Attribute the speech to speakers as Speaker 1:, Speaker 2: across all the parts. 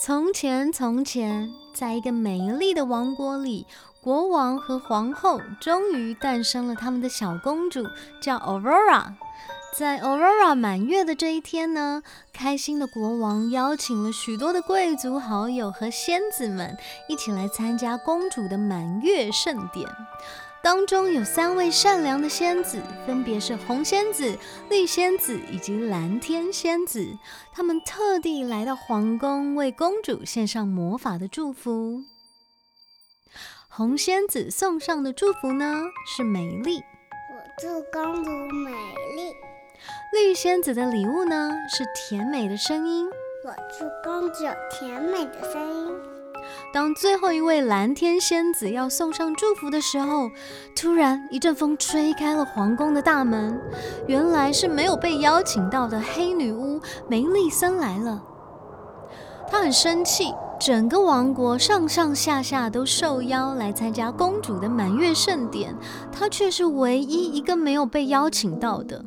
Speaker 1: 从前，从前，在一个美丽的王国里，国王和皇后终于诞生了他们的小公主，叫 Aurora。在 Aurora 满月的这一天呢，开心的国王邀请了许多的贵族好友和仙子们一起来参加公主的满月盛典。当中有三位善良的仙子，分别是红仙子、绿仙子以及蓝天仙子。他们特地来到皇宫，为公主献上魔法的祝福。红仙子送上的祝福呢是美丽，
Speaker 2: 我祝公主美丽。
Speaker 1: 绿仙子的礼物呢是甜美的声音，
Speaker 2: 我祝公主甜美的声音。
Speaker 1: 当最后一位蓝天仙子要送上祝福的时候，突然一阵风吹开了皇宫的大门，原来是没有被邀请到的黑女巫梅丽森来了。她很生气，整个王国上上下下都受邀来参加公主的满月盛典，她却是唯一一个没有被邀请到的。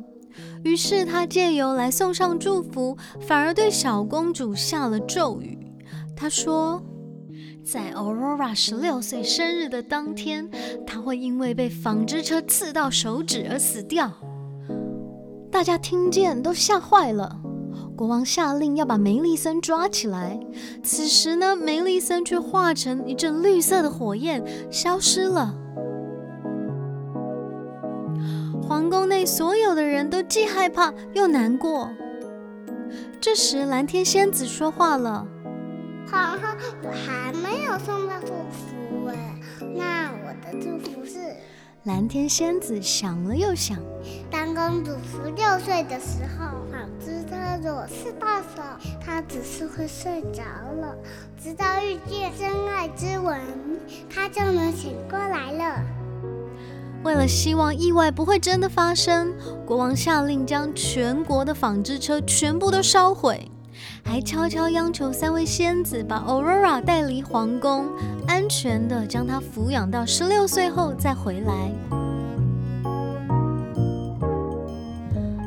Speaker 1: 于是她借由来送上祝福，反而对小公主下了咒语。她说。在 Aurora 十六岁生日的当天，她会因为被纺织车刺到手指而死掉。大家听见都吓坏了。国王下令要把梅丽森抓起来。此时呢，梅丽森却化成一阵绿色的火焰消失了。皇宫内所有的人都既害怕又难过。这时，蓝天仙子说话了。
Speaker 2: 皇后，我还没有送到祝福哎，那我的祝福是？
Speaker 1: 蓝天仙子想了又想，
Speaker 2: 当公主十六岁的时候，纺织车若是到手，她只是会睡着了，直到遇见真爱之吻，她就能醒过来了。
Speaker 1: 为了希望意外不会真的发生，国王下令将全国的纺织车全部都烧毁。还悄悄央求三位仙子把 Aurora 带离皇宫，安全的将她抚养到十六岁后再回来。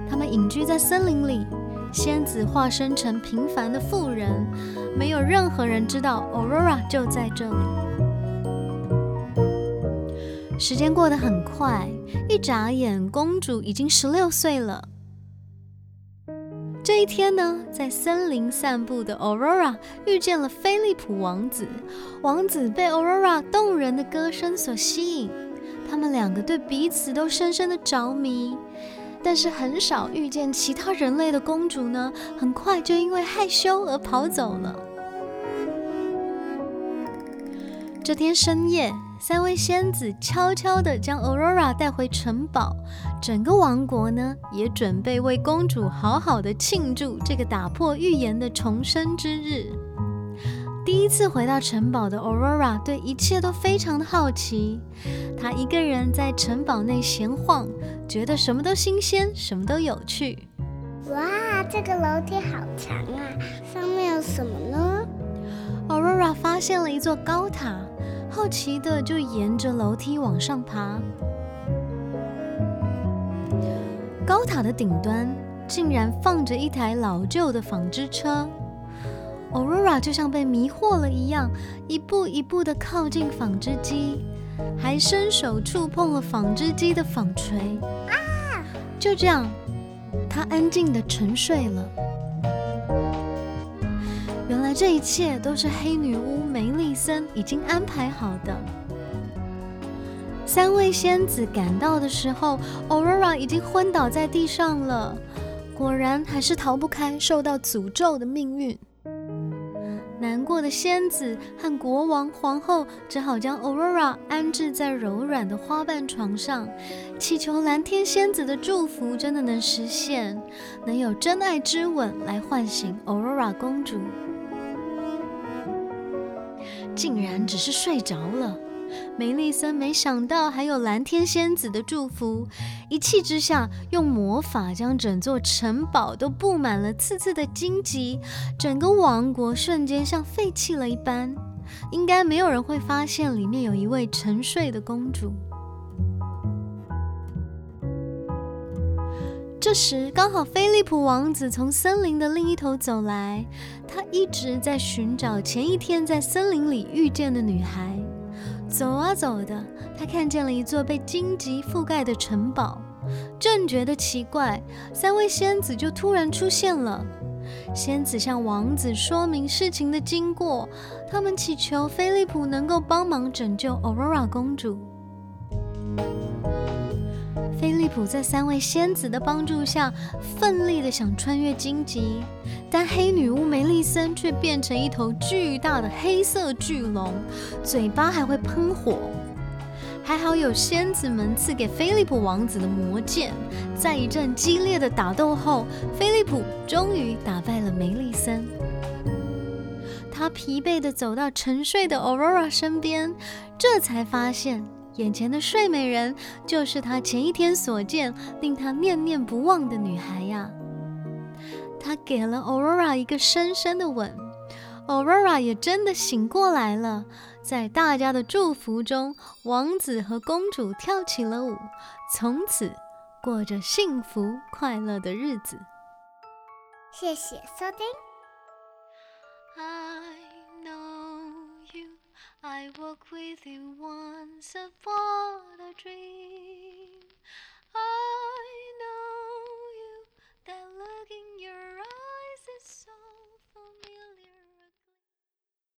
Speaker 1: 他们隐居在森林里，仙子化身成平凡的妇人，没有任何人知道 Aurora 就在这里。时间过得很快，一眨眼，公主已经十六岁了。这一天呢，在森林散步的 Aurora 遇见了菲利普王子。王子被 Aurora 动人的歌声所吸引，他们两个对彼此都深深的着迷。但是很少遇见其他人类的公主呢，很快就因为害羞而跑走了。这天深夜。三位仙子悄悄地将 Aurora 带回城堡，整个王国呢也准备为公主好好的庆祝这个打破预言的重生之日。第一次回到城堡的 Aurora 对一切都非常的好奇，她一个人在城堡内闲晃，觉得什么都新鲜，什么都有趣。
Speaker 2: 哇，这个楼梯好长啊！上面有什么呢
Speaker 1: ？Aurora 发现了一座高塔。好奇的就沿着楼梯往上爬，高塔的顶端竟然放着一台老旧的纺织车。Aurora 就像被迷惑了一样，一步一步的靠近纺织机，还伸手触碰了纺织机的纺锤。啊！就这样，他安静的沉睡了。这一切都是黑女巫梅丽森已经安排好的。三位仙子赶到的时候，Aurora 已经昏倒在地上了。果然，还是逃不开受到诅咒的命运。难过的仙子和国王、皇后只好将 Aurora 安置在柔软的花瓣床上，祈求蓝天仙子的祝福真的能实现，能有真爱之吻来唤醒 Aurora 公主。竟然只是睡着了，梅丽森没想到还有蓝天仙子的祝福，一气之下用魔法将整座城堡都布满了刺刺的荆棘，整个王国瞬间像废弃了一般。应该没有人会发现里面有一位沉睡的公主。这时，刚好菲利普王子从森林的另一头走来，他一直在寻找前一天在森林里遇见的女孩。走啊走的，他看见了一座被荆棘覆盖的城堡，正觉得奇怪，三位仙子就突然出现了。仙子向王子说明事情的经过，他们祈求菲利普能够帮忙拯救 Aurora 公主。利普在三位仙子的帮助下，奋力的想穿越荆棘，但黑女巫梅丽森却变成一头巨大的黑色巨龙，嘴巴还会喷火。还好有仙子们赐给菲利普王子的魔剑，在一阵激烈的打斗后，菲利普终于打败了梅丽森。他疲惫的走到沉睡的 Aurora 身边，这才发现眼前的睡美人就是他前一天所见、令他念念不忘的女孩呀。他给了 Aurora 一个深深的吻，Aurora 也真的醒过来了。在大家的祝福中，王子和公主跳起了舞，从此过着幸福快乐的日子。
Speaker 2: 谢谢收听。
Speaker 1: I walk with you once upon a dream. I know you, that look in your eyes is so.